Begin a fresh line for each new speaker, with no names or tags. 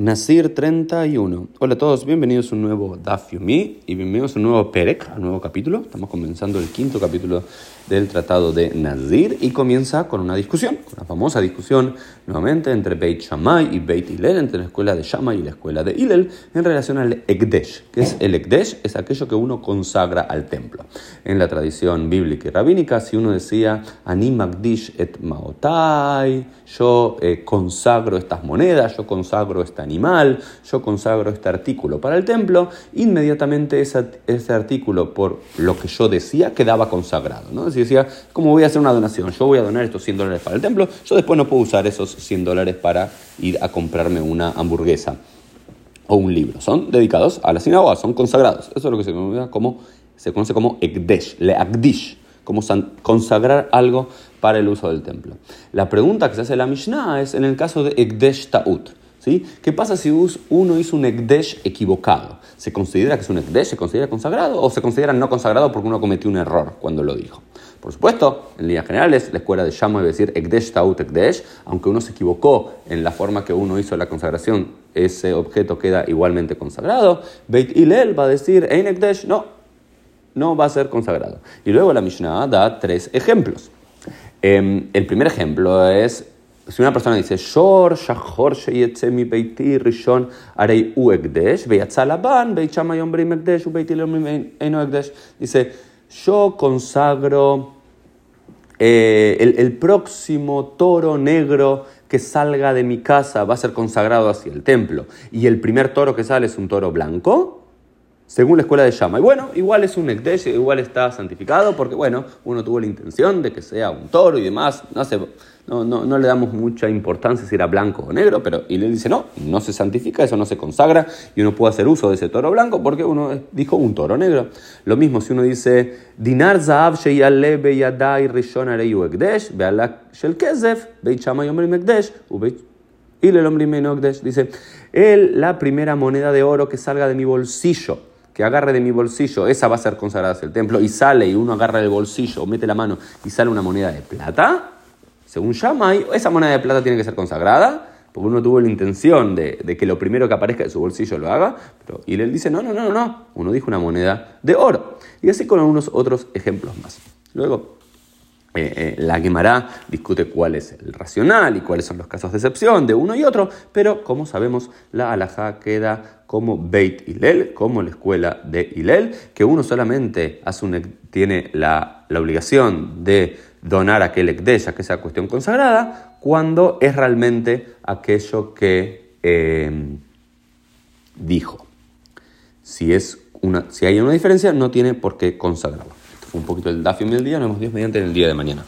Nasir 31. Hola a todos, bienvenidos a un nuevo Daf Yomi y bienvenidos a un nuevo Perek, un nuevo capítulo. Estamos comenzando el quinto capítulo del Tratado de Nazir y comienza con una discusión, una famosa discusión nuevamente entre Beit Shammai y Beit Hillel, entre la escuela de Shammai y la escuela de Hillel, en relación al Ekdesh. que es el Ekdesh? Es aquello que uno consagra al templo. En la tradición bíblica y rabínica, si uno decía Ani Magdish et Maotai, yo eh, consagro estas monedas, yo consagro este animal, yo consagro este artículo para el templo, inmediatamente ese, ese artículo, por lo que yo decía, quedaba consagrado. ¿no? decía, ¿cómo voy a hacer una donación? Yo voy a donar estos 100 dólares para el templo, yo después no puedo usar esos 100 dólares para ir a comprarme una hamburguesa o un libro. Son dedicados a la sinagoga, son consagrados. Eso es lo que se conoce como, se conoce como Ekdesh, le Akdish, como consagrar algo para el uso del templo. La pregunta que se hace la Mishnah es en el caso de Ekdesh Ta'ut. ¿Sí? ¿Qué pasa si uno hizo un Ekdesh equivocado? ¿Se considera que es un Ekdesh? ¿Se considera consagrado? ¿O se considera no consagrado porque uno cometió un error cuando lo dijo? Por supuesto, en líneas generales, la escuela de Shama debe decir Ekdesh Taut Ekdesh, aunque uno se equivocó en la forma que uno hizo la consagración, ese objeto queda igualmente consagrado. Beit Hillel va a decir Ein Ekdesh, no, no va a ser consagrado. Y luego la Mishnah da tres ejemplos. Em, el primer ejemplo es si una persona dice, Shor, Sheyetze mi beiti rishon arei u ekdesh, veyatza laban, beichama yombrim ekdesh, u beiti eno dice, yo consagro eh, el, el, próximo toro negro que salga de mi casa va a ser consagrado hacia el templo, y el primer toro que sale es un toro blanco, según la escuela de Shama. Y bueno, igual es un Ekdesh, igual está santificado, porque bueno, uno tuvo la intención de que sea un toro y demás, no sé le damos mucha importancia si era blanco o negro, pero y le dice no, no se santifica, eso no se consagra y uno puede hacer uso de ese toro blanco porque uno dijo un toro negro. Lo mismo si uno dice dinar zaav sheyale beyadai rishon areyu ekdesh be'alak shel kezef beit shama yomrim ekdesh y le ekdesh dice él la primera moneda de oro que salga de mi bolsillo que agarre de mi bolsillo, esa va a ser consagrada hacia el templo, y sale y uno agarra el bolsillo, mete la mano y sale una moneda de plata, según Shammai, esa moneda de plata tiene que ser consagrada, porque uno tuvo la intención de, que lo primero que aparezca de su bolsillo lo haga, pero, y él dice, no, no, no, no, uno dijo una moneda de oro. Y así con algunos otros ejemplos más. Luego, eh, eh, la Gemara discute cuál es el racional y cuáles son los casos de excepción de uno y otro, pero como sabemos, la alajá queda como Beit Hillel, como la escuela de Hillel, que uno solamente hace tiene la, la obligación de donar aquel ekdesh, que sea cuestión consagrada, cuando es realmente aquello que eh, dijo. Si, es una, si hay una diferencia, no tiene por qué consagrarlo. Un poquito el dafio del día, nos vemos Dios mediante en el día de mañana.